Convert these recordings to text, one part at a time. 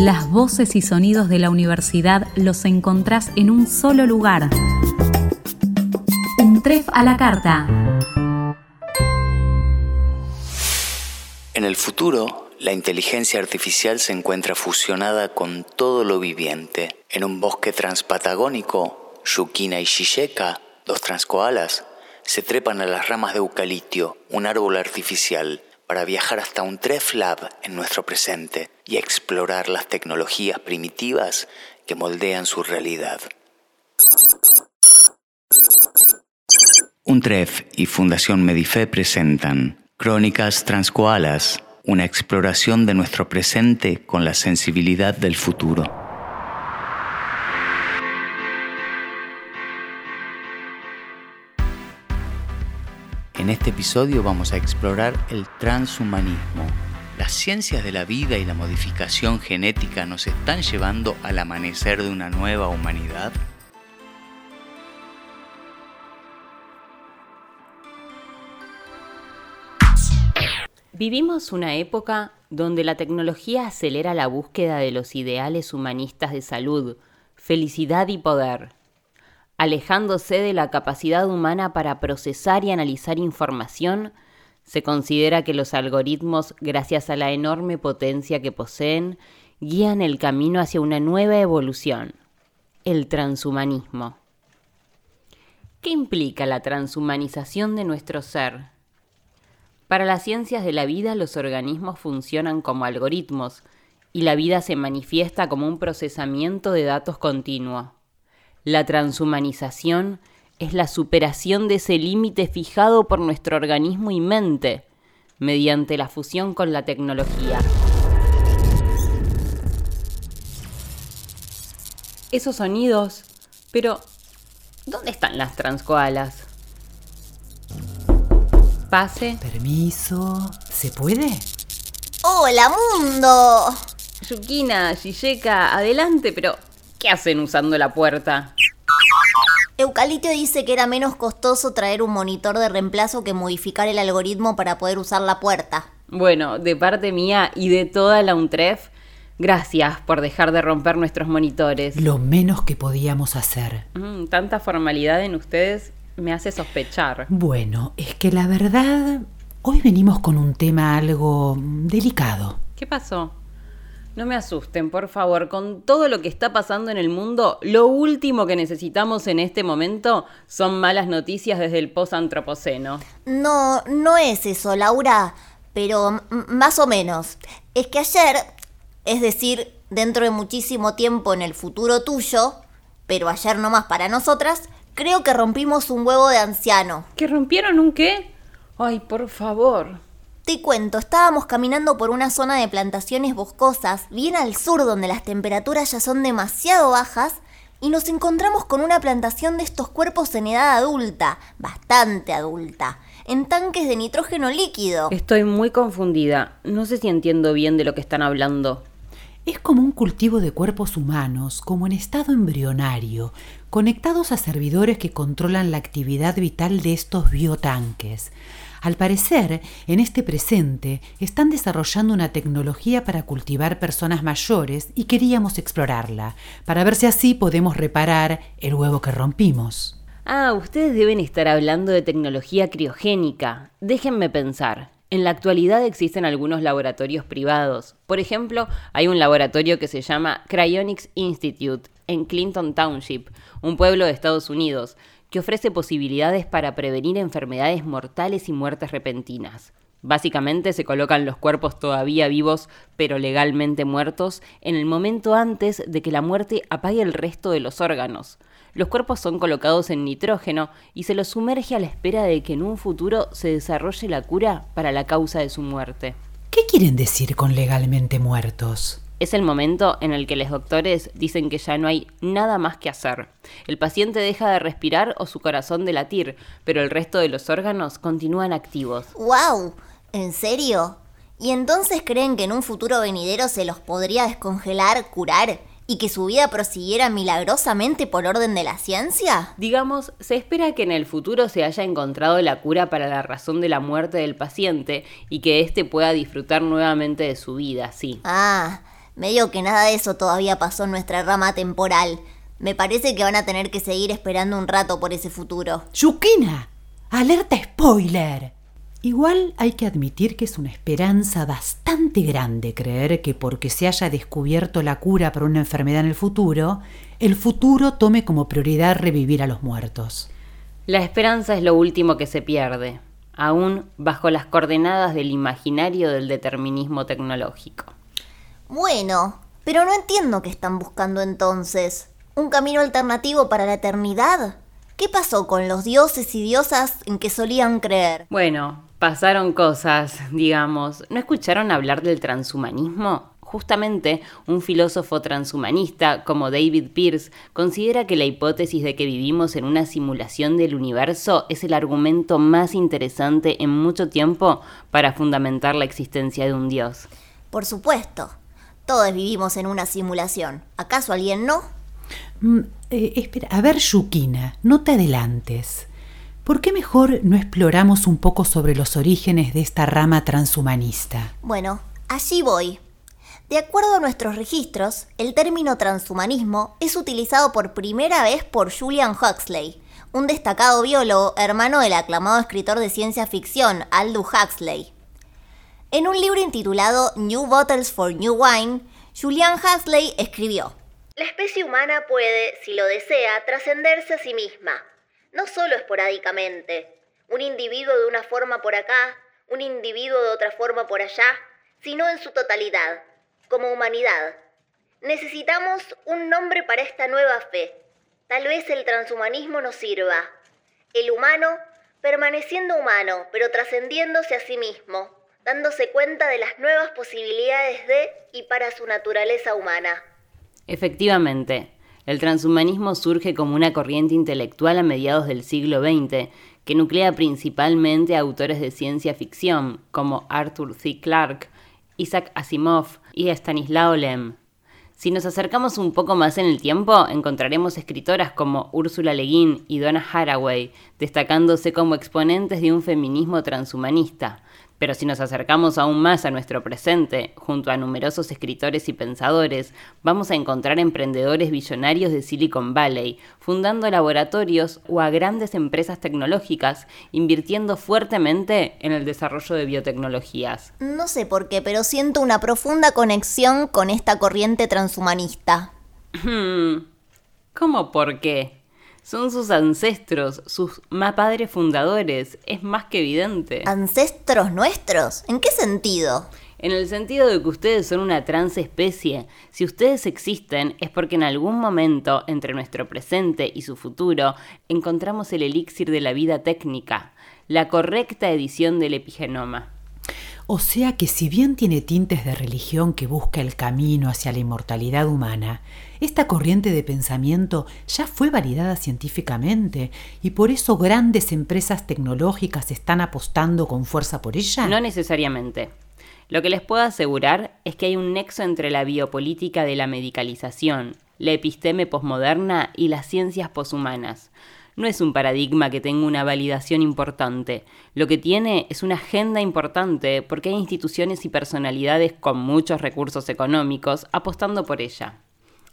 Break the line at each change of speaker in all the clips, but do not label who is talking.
Las voces y sonidos de la universidad los encontrás en un solo lugar. Un tref a la carta.
En el futuro, la inteligencia artificial se encuentra fusionada con todo lo viviente. En un bosque transpatagónico, Yukina y Shisheka, dos transkoalas, se trepan a las ramas de eucalipto, un árbol artificial, para viajar hasta un Tref Lab en nuestro presente y explorar las tecnologías primitivas que moldean su realidad. Un Tref y Fundación Medife presentan Crónicas Transcoalas, una exploración de nuestro presente con la sensibilidad del futuro. En este episodio vamos a explorar el transhumanismo. Las ciencias de la vida y la modificación genética nos están llevando al amanecer de una nueva humanidad.
Vivimos una época donde la tecnología acelera la búsqueda de los ideales humanistas de salud, felicidad y poder alejándose de la capacidad humana para procesar y analizar información, se considera que los algoritmos, gracias a la enorme potencia que poseen, guían el camino hacia una nueva evolución, el transhumanismo. ¿Qué implica la transhumanización de nuestro ser? Para las ciencias de la vida los organismos funcionan como algoritmos y la vida se manifiesta como un procesamiento de datos continuo. La transhumanización es la superación de ese límite fijado por nuestro organismo y mente mediante la fusión con la tecnología. Esos sonidos, pero ¿dónde están las transcoalas? Pase.
Permiso, ¿se puede?
¡Hola, mundo!
Yukina, Shisheka, adelante, pero ¿qué hacen usando la puerta?
Eucalipto dice que era menos costoso traer un monitor de reemplazo que modificar el algoritmo para poder usar la puerta.
Bueno, de parte mía y de toda la UNTREF, gracias por dejar de romper nuestros monitores.
Lo menos que podíamos hacer.
Mm, tanta formalidad en ustedes me hace sospechar.
Bueno, es que la verdad, hoy venimos con un tema algo delicado.
¿Qué pasó? No me asusten, por favor. Con todo lo que está pasando en el mundo, lo último que necesitamos en este momento son malas noticias desde el post-antropoceno.
No, no es eso, Laura, pero más o menos. Es que ayer, es decir, dentro de muchísimo tiempo en el futuro tuyo, pero ayer nomás para nosotras, creo que rompimos un huevo de anciano.
¿Que rompieron un qué? Ay, por favor.
Te cuento, estábamos caminando por una zona de plantaciones boscosas, bien al sur donde las temperaturas ya son demasiado bajas, y nos encontramos con una plantación de estos cuerpos en edad adulta, bastante adulta, en tanques de nitrógeno líquido.
Estoy muy confundida, no sé si entiendo bien de lo que están hablando.
Es como un cultivo de cuerpos humanos, como en estado embrionario, conectados a servidores que controlan la actividad vital de estos biotanques. Al parecer, en este presente están desarrollando una tecnología para cultivar personas mayores y queríamos explorarla, para ver si así podemos reparar el huevo que rompimos.
Ah, ustedes deben estar hablando de tecnología criogénica. Déjenme pensar. En la actualidad existen algunos laboratorios privados. Por ejemplo, hay un laboratorio que se llama Cryonics Institute en Clinton Township, un pueblo de Estados Unidos, que ofrece posibilidades para prevenir enfermedades mortales y muertes repentinas. Básicamente se colocan los cuerpos todavía vivos pero legalmente muertos en el momento antes de que la muerte apague el resto de los órganos. Los cuerpos son colocados en nitrógeno y se los sumerge a la espera de que en un futuro se desarrolle la cura para la causa de su muerte.
¿Qué quieren decir con legalmente muertos?
Es el momento en el que los doctores dicen que ya no hay nada más que hacer. El paciente deja de respirar o su corazón de latir, pero el resto de los órganos continúan activos.
¡Wow! ¿En serio? ¿Y entonces creen que en un futuro venidero se los podría descongelar, curar y que su vida prosiguiera milagrosamente por orden de la ciencia?
Digamos, se espera que en el futuro se haya encontrado la cura para la razón de la muerte del paciente y que éste pueda disfrutar nuevamente de su vida, sí.
Ah, Medio que nada de eso todavía pasó en nuestra rama temporal. Me parece que van a tener que seguir esperando un rato por ese futuro.
¡Yukina! ¡Alerta spoiler! Igual hay que admitir que es una esperanza bastante grande creer que porque se haya descubierto la cura para una enfermedad en el futuro, el futuro tome como prioridad revivir a los muertos.
La esperanza es lo último que se pierde, aún bajo las coordenadas del imaginario del determinismo tecnológico.
Bueno, pero no entiendo qué están buscando entonces. ¿Un camino alternativo para la eternidad? ¿Qué pasó con los dioses y diosas en que solían creer?
Bueno, pasaron cosas, digamos. ¿No escucharon hablar del transhumanismo? Justamente, un filósofo transhumanista como David Pierce considera que la hipótesis de que vivimos en una simulación del universo es el argumento más interesante en mucho tiempo para fundamentar la existencia de un dios.
Por supuesto, todos vivimos en una simulación. ¿Acaso alguien no?
Mm, eh, espera, a ver, Yukina, no te adelantes. ¿Por qué mejor no exploramos un poco sobre los orígenes de esta rama transhumanista?
Bueno, allí voy. De acuerdo a nuestros registros, el término transhumanismo es utilizado por primera vez por Julian Huxley, un destacado biólogo hermano del aclamado escritor de ciencia ficción Aldous Huxley. En un libro intitulado New Bottles for New Wine, Julian Huxley escribió: La especie humana puede, si lo desea, trascenderse a sí misma, no solo esporádicamente. Un individuo de una forma por acá, un individuo de otra forma por allá, sino en su totalidad como humanidad. Necesitamos un nombre para esta nueva fe. Tal vez el transhumanismo nos sirva. El humano permaneciendo humano, pero trascendiéndose a sí mismo, dándose cuenta de las nuevas posibilidades de y para su naturaleza humana.
Efectivamente, el transhumanismo surge como una corriente intelectual a mediados del siglo XX, que nuclea principalmente a autores de ciencia ficción, como Arthur C. Clarke, Isaac Asimov y Stanislao Lem. Si nos acercamos un poco más en el tiempo, encontraremos escritoras como Úrsula Le Guin y Donna Haraway, destacándose como exponentes de un feminismo transhumanista, pero si nos acercamos aún más a nuestro presente, junto a numerosos escritores y pensadores, vamos a encontrar emprendedores billonarios de Silicon Valley, fundando laboratorios o a grandes empresas tecnológicas, invirtiendo fuertemente en el desarrollo de biotecnologías.
No sé por qué, pero siento una profunda conexión con esta corriente transhumanista.
¿Cómo por qué? Son sus ancestros, sus más padres fundadores, es más que evidente.
¿Ancestros nuestros? ¿En qué sentido?
En el sentido de que ustedes son una transespecie. Si ustedes existen es porque en algún momento entre nuestro presente y su futuro encontramos el elixir de la vida técnica, la correcta edición del epigenoma.
O sea que si bien tiene tintes de religión que busca el camino hacia la inmortalidad humana, esta corriente de pensamiento ya fue validada científicamente y por eso grandes empresas tecnológicas están apostando con fuerza por ella.
No necesariamente. Lo que les puedo asegurar es que hay un nexo entre la biopolítica de la medicalización, la episteme posmoderna y las ciencias poshumanas no es un paradigma que tenga una validación importante. Lo que tiene es una agenda importante porque hay instituciones y personalidades con muchos recursos económicos apostando por ella.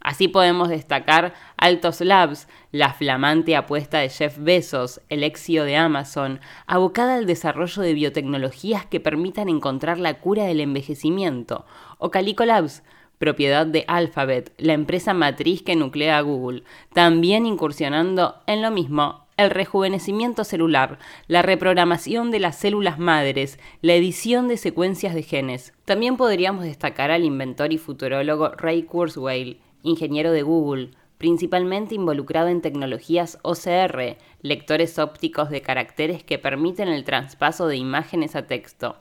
Así podemos destacar Altos Labs, la flamante apuesta de Jeff Bezos, el exio de Amazon, abocada al desarrollo de biotecnologías que permitan encontrar la cura del envejecimiento, o Calico Labs, propiedad de Alphabet, la empresa matriz que nuclea Google, también incursionando en lo mismo, el rejuvenecimiento celular, la reprogramación de las células madres, la edición de secuencias de genes. También podríamos destacar al inventor y futurólogo Ray Kurzweil, ingeniero de Google, principalmente involucrado en tecnologías OCR, lectores ópticos de caracteres que permiten el traspaso de imágenes a texto.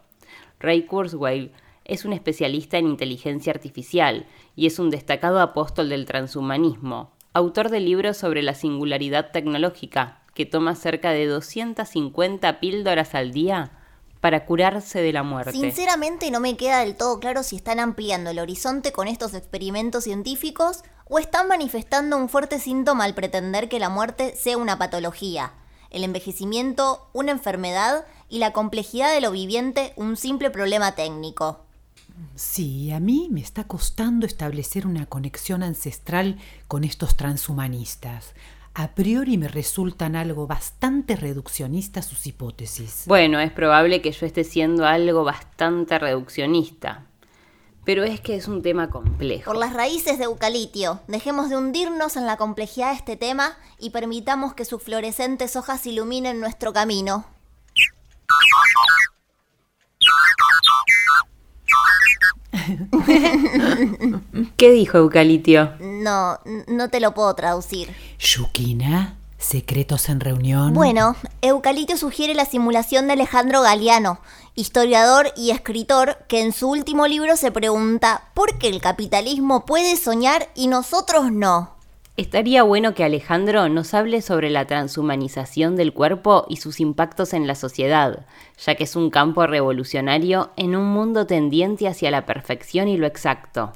Ray Kurzweil es un especialista en inteligencia artificial y es un destacado apóstol del transhumanismo, autor de libros sobre la singularidad tecnológica, que toma cerca de 250 píldoras al día para curarse de la muerte.
Sinceramente no me queda del todo claro si están ampliando el horizonte con estos experimentos científicos o están manifestando un fuerte síntoma al pretender que la muerte sea una patología, el envejecimiento una enfermedad y la complejidad de lo viviente un simple problema técnico.
Sí, a mí me está costando establecer una conexión ancestral con estos transhumanistas. A priori me resultan algo bastante reduccionistas sus hipótesis.
Bueno, es probable que yo esté siendo algo bastante reduccionista. Pero es que es un tema complejo.
Por las raíces de eucalipto, dejemos de hundirnos en la complejidad de este tema y permitamos que sus fluorescentes hojas iluminen nuestro camino.
¿Qué dijo Eucalitio?
No, no te lo puedo traducir.
Yukina, secretos en reunión.
Bueno, Eucalitio sugiere la simulación de Alejandro Galeano, historiador y escritor que en su último libro se pregunta ¿por qué el capitalismo puede soñar y nosotros no?
Estaría bueno que Alejandro nos hable sobre la transhumanización del cuerpo y sus impactos en la sociedad, ya que es un campo revolucionario en un mundo tendiente hacia la perfección y lo exacto.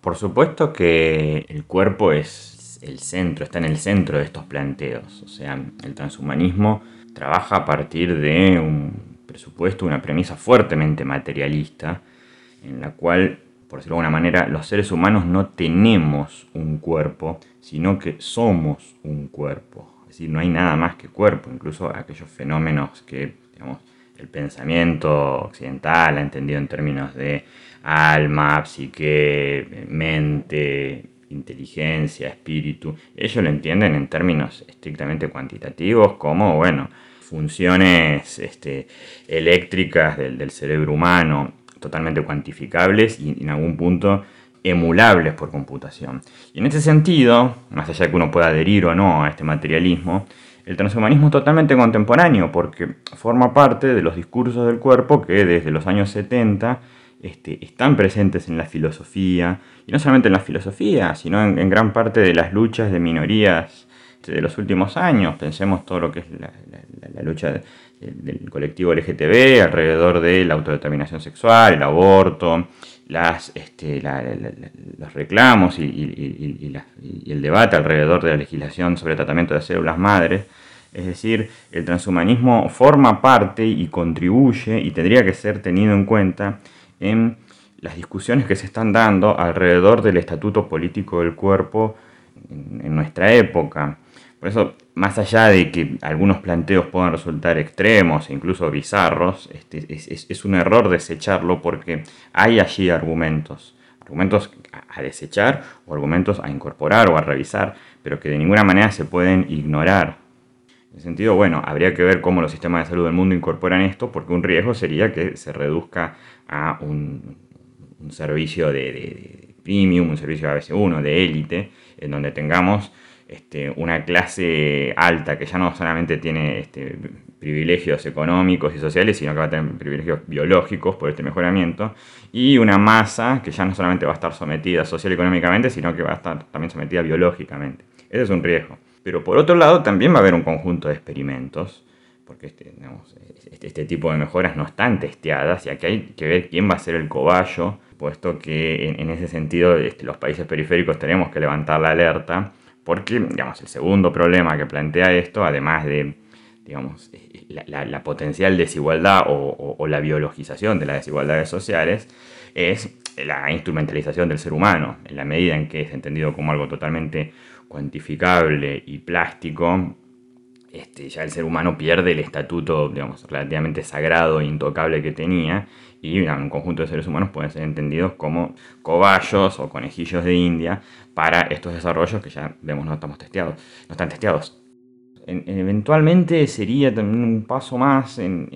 Por supuesto que el cuerpo es el centro, está en el centro de estos planteos. O sea, el transhumanismo trabaja a partir de un presupuesto, una premisa fuertemente materialista, en la cual por decirlo de alguna manera, los seres humanos no tenemos un cuerpo, sino que somos un cuerpo. Es decir, no hay nada más que cuerpo, incluso aquellos fenómenos que, digamos, el pensamiento occidental ha entendido en términos de alma, psique, mente, inteligencia, espíritu, ellos lo entienden en términos estrictamente cuantitativos como, bueno, funciones este, eléctricas del, del cerebro humano totalmente cuantificables y en algún punto emulables por computación. Y en este sentido, más allá de que uno pueda adherir o no a este materialismo, el transhumanismo es totalmente contemporáneo porque forma parte de los discursos del cuerpo que desde los años 70 este, están presentes en la filosofía, y no solamente en la filosofía, sino en, gran parte de las luchas de minorías de los últimos años. Pensemos todo lo que es la, lucha del colectivo LGTB alrededor de la autodeterminación sexual, el aborto, las, este, los reclamos y, el debate alrededor de la legislación sobre tratamiento de células madres. Es decir, el transhumanismo forma parte y contribuye y tendría que ser tenido en cuenta en las discusiones que se están dando alrededor del estatuto político del cuerpo en nuestra época. Por eso, más allá de que algunos planteos puedan resultar extremos e incluso bizarros, este, es, un error desecharlo porque hay allí argumentos. Argumentos a desechar o argumentos a incorporar o a revisar, pero que de ninguna manera se pueden ignorar. En ese sentido, bueno, habría que ver cómo los sistemas de salud del mundo incorporan esto, porque un riesgo sería que se reduzca a un, servicio de, de, premium, un servicio ABC1, de élite, en donde tengamos este, una clase alta que ya no solamente tiene este, privilegios económicos y sociales, sino que va a tener privilegios biológicos por este mejoramiento, y una masa que ya no solamente va a estar sometida social económicamente, sino que va a estar también sometida biológicamente. Ese es un riesgo. Pero por otro lado, también va a haber un conjunto de experimentos, porque este, este, tipo de mejoras no están testeadas, y aquí hay que ver quién va a ser el cobayo, puesto que en, ese sentido los países periféricos tenemos que levantar la alerta porque, digamos, el segundo problema que plantea esto, además de, digamos, la, potencial desigualdad o, la biologización de las desigualdades sociales, es la instrumentalización del ser humano, en la medida en que es entendido como algo totalmente cuantificable y plástico, este, ya el ser humano pierde el estatuto, relativamente sagrado e intocable que tenía, y un conjunto de seres humanos pueden ser entendidos como cobayos o conejillos de India para estos desarrollos que ya vemos no estamos testeados, no están testeados. eventualmente sería también un paso más en,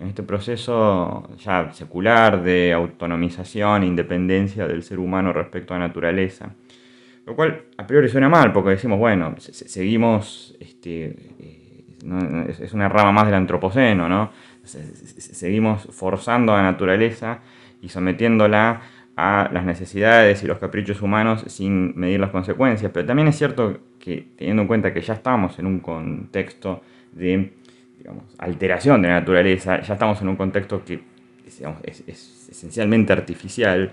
este proceso ya secular de autonomización e independencia del ser humano respecto a la naturaleza. Lo cual a priori suena mal porque decimos, bueno, seguimos, este, es una rama más del antropoceno, ¿no? seguimos forzando a la naturaleza y sometiéndola a las necesidades y los caprichos humanos sin medir las consecuencias. Pero también es cierto que teniendo en cuenta que ya estamos en un contexto de alteración de la naturaleza, ya estamos en un contexto que es, esencialmente artificial,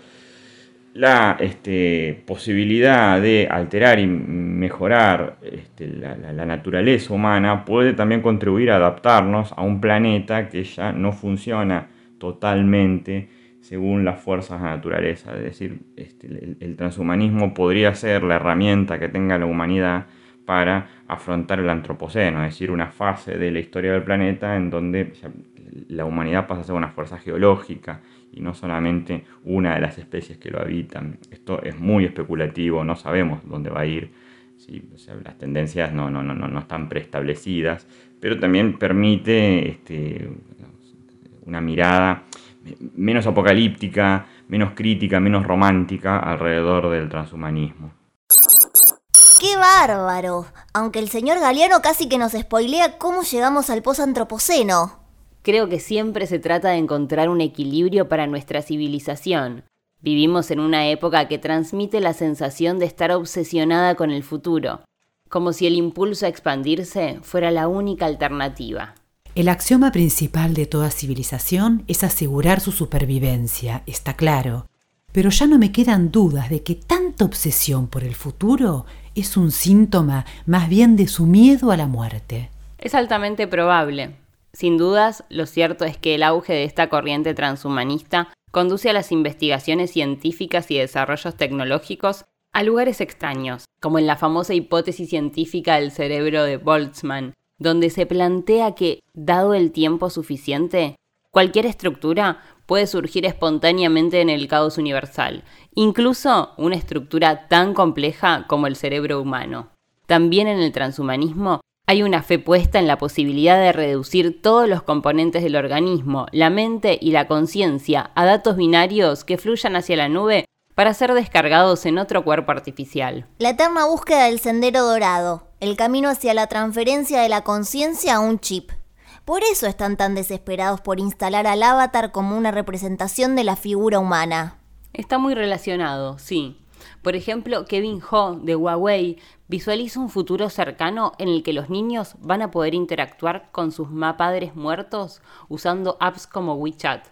la este, posibilidad de alterar y mejorar este, la, naturaleza humana puede también contribuir a adaptarnos a un planeta que ya no funciona totalmente según las fuerzas de la naturaleza. Es decir, este, el, transhumanismo podría ser la herramienta que tenga la humanidad para afrontar el antropoceno, es decir, una fase de la historia del planeta en donde la humanidad pasa a ser una fuerza geológica y no solamente una de las especies que lo habitan. Esto es muy especulativo, no sabemos dónde va a ir, las tendencias no, no, no, no están preestablecidas, pero también permite este, una mirada menos apocalíptica, menos crítica, menos romántica alrededor del transhumanismo.
¡Qué bárbaro! Aunque el señor Galeano casi que nos spoilea cómo llegamos al posantropoceno.
Creo que siempre se trata de encontrar un equilibrio para nuestra civilización. Vivimos en una época que transmite la sensación de estar obsesionada con el futuro, como si el impulso a expandirse fuera la única alternativa.
El axioma principal de toda civilización es asegurar su supervivencia, está claro. Pero ya no me quedan dudas de que tanta obsesión por el futuro es un síntoma más bien de su miedo a la muerte.
Es altamente probable. Sin dudas, lo cierto es que el auge de esta corriente transhumanista conduce a las investigaciones científicas y desarrollos tecnológicos a lugares extraños, como en la famosa hipótesis científica del cerebro de Boltzmann, donde se plantea que, dado el tiempo suficiente, cualquier estructura puede surgir espontáneamente en el caos universal, incluso una estructura tan compleja como el cerebro humano. También en el transhumanismo hay una fe puesta en la posibilidad de reducir todos los componentes del organismo, la mente y la conciencia, a datos binarios que fluyan hacia la nube para ser descargados en otro cuerpo artificial.
La eterna búsqueda del sendero dorado, el camino hacia la transferencia de la conciencia a un chip. Por eso están tan desesperados por instalar al avatar como una representación de la figura humana.
Está muy relacionado, sí. Por ejemplo, Kevin Ho de Huawei visualiza un futuro cercano en el que los niños van a poder interactuar con sus padres muertos usando apps como WeChat.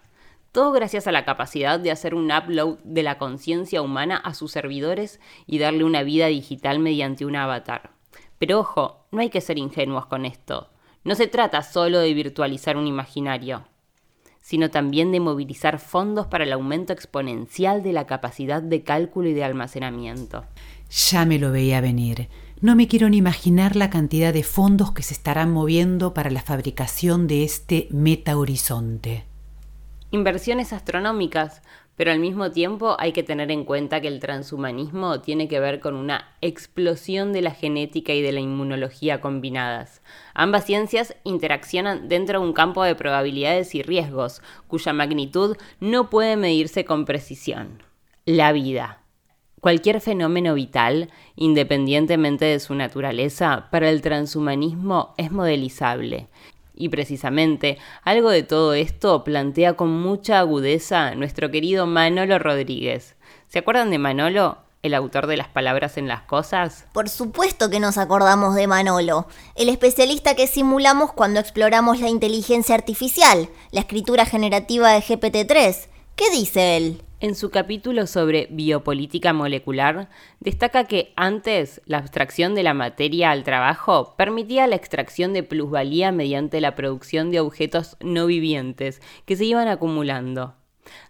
Todo gracias a la capacidad de hacer un upload de la conciencia humana a sus servidores y darle una vida digital mediante un avatar. Pero ojo, no hay que ser ingenuos con esto. No se trata solo de virtualizar un imaginario sino también de movilizar fondos para el aumento exponencial de la capacidad de cálculo y de almacenamiento.
Ya me lo veía venir. No me quiero ni imaginar la cantidad de fondos que se estarán moviendo para la fabricación de este meta horizonte.
Inversiones astronómicas, pero al mismo tiempo hay que tener en cuenta que el transhumanismo tiene que ver con una explosión de la genética y de la inmunología combinadas. Ambas ciencias interaccionan dentro de un campo de probabilidades y riesgos, cuya magnitud no puede medirse con precisión. La vida. Cualquier fenómeno vital, independientemente de su naturaleza, para el transhumanismo es modelizable y precisamente algo de todo esto plantea con mucha agudeza nuestro querido Manolo Rodríguez. ¿Se acuerdan de Manolo? el autor de las palabras en las cosas?
Por supuesto que nos acordamos de Manolo, el especialista que simulamos cuando exploramos la inteligencia artificial, la escritura generativa de GPT-3. ¿Qué dice él?
En su capítulo sobre biopolítica molecular, destaca que antes la abstracción de la materia al trabajo permitía la extracción de plusvalía mediante la producción de objetos no vivientes que se iban acumulando.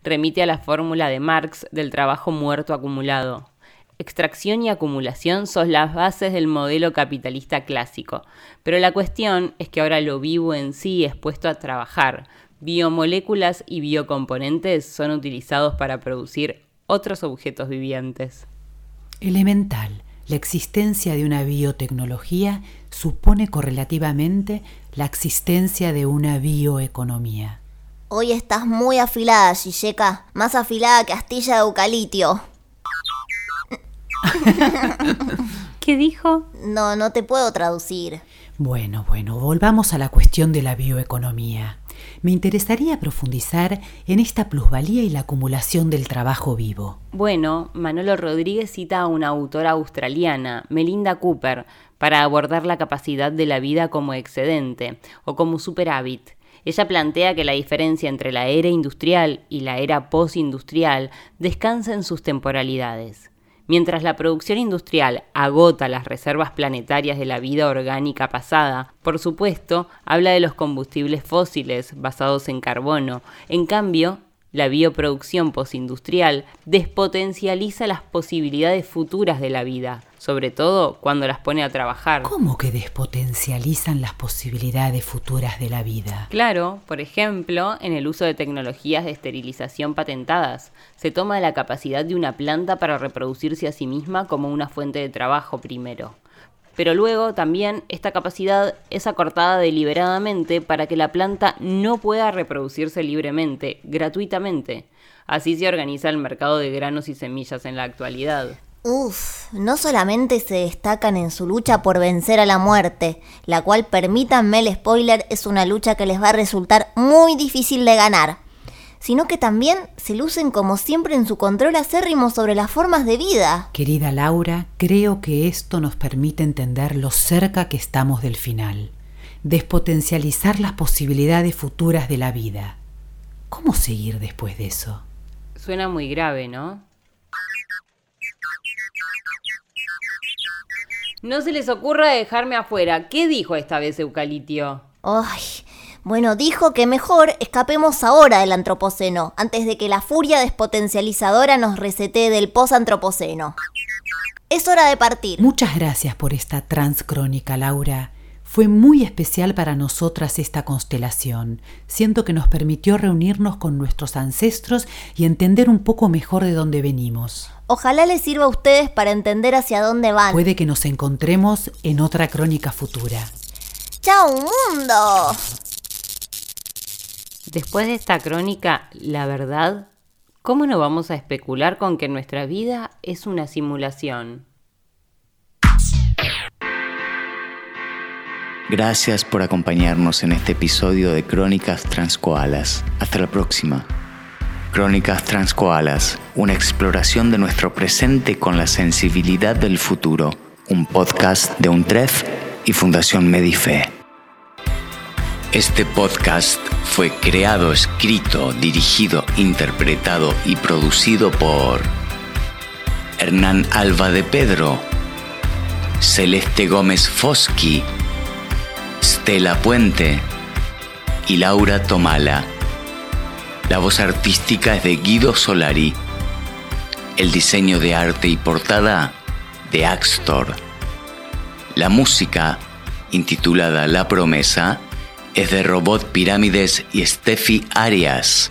Remite a la fórmula de Marx del trabajo muerto acumulado. Extracción y acumulación son las bases del modelo capitalista clásico, pero la cuestión es que ahora lo vivo en sí es puesto a trabajar, biomoléculas y biocomponentes son utilizados para producir otros objetos vivientes.
Elemental. La existencia de una biotecnología supone correlativamente la existencia de una bioeconomía.
Hoy estás muy afilada, Shisheka, más afilada que astilla de eucalipio.
¿Qué dijo?
No, no te puedo traducir.
Bueno, bueno, volvamos a la cuestión de la bioeconomía me interesaría profundizar en esta plusvalía y la acumulación del trabajo vivo.
Bueno, Manolo Rodríguez cita a una autora australiana, Melinda Cooper, para abordar la capacidad de la vida como excedente o como superávit. Ella plantea que la diferencia entre la era industrial y la era postindustrial descansa en sus temporalidades. Mientras la producción industrial agota las reservas planetarias de la vida orgánica pasada, por supuesto, habla de los combustibles fósiles basados en carbono. En cambio, La bioproducción postindustrial despotencializa las posibilidades futuras de la vida, sobre todo cuando las pone a trabajar.
¿Cómo que despotencializan las posibilidades futuras de la vida?
Claro, por ejemplo, en el uso de tecnologías de esterilización patentadas, se toma la capacidad de una planta para reproducirse a sí misma como una fuente de trabajo primero pero luego también esta capacidad es acortada deliberadamente para que la planta no pueda reproducirse libremente, gratuitamente. Así se organiza el mercado de granos y semillas en la actualidad.
Uf, no solamente se destacan en su lucha por vencer a la muerte, la cual, permítanme el spoiler, es una lucha que les va a resultar muy difícil de ganar sino que también se lucen como siempre en su control acérrimo sobre las formas de vida.
Querida Laura, creo que esto nos permite entender lo cerca que estamos del final, despotencializar las posibilidades futuras de la vida. ¿Cómo seguir después de eso?
Suena muy grave, ¿no? No se les ocurra dejarme afuera. ¿Qué dijo esta vez Eucalitio?
Ay, bueno, dijo que mejor escapemos ahora del antropoceno, antes de que la furia despotencializadora nos resete del posantropoceno. Es hora de partir.
Muchas gracias por esta transcrónica, Laura. Fue muy especial para nosotras esta constelación. Siento que nos permitió reunirnos con nuestros ancestros y entender un poco mejor de dónde venimos.
Ojalá les sirva a ustedes para entender hacia dónde van.
Puede que nos encontremos en otra crónica futura.
¡Chao, mundo!
Después de esta crónica, la verdad, ¿cómo no vamos a especular con que nuestra vida es una simulación?
Gracias por acompañarnos en este episodio de Crónicas Transcoalas. Hasta la próxima. Crónicas Transcoalas, una exploración de nuestro presente con la sensibilidad del futuro. Un podcast de UNTREF y Fundación Medife. Este podcast fue creado, escrito, dirigido, interpretado y producido por Hernán Alba de Pedro, Celeste Gómez Foschi, Stella Puente y Laura Tomala. La voz artística es de Guido Solari. El diseño de arte y portada de Axtor. La música, intitulada La Promesa, es de Robot Pirámides y Steffi Arias.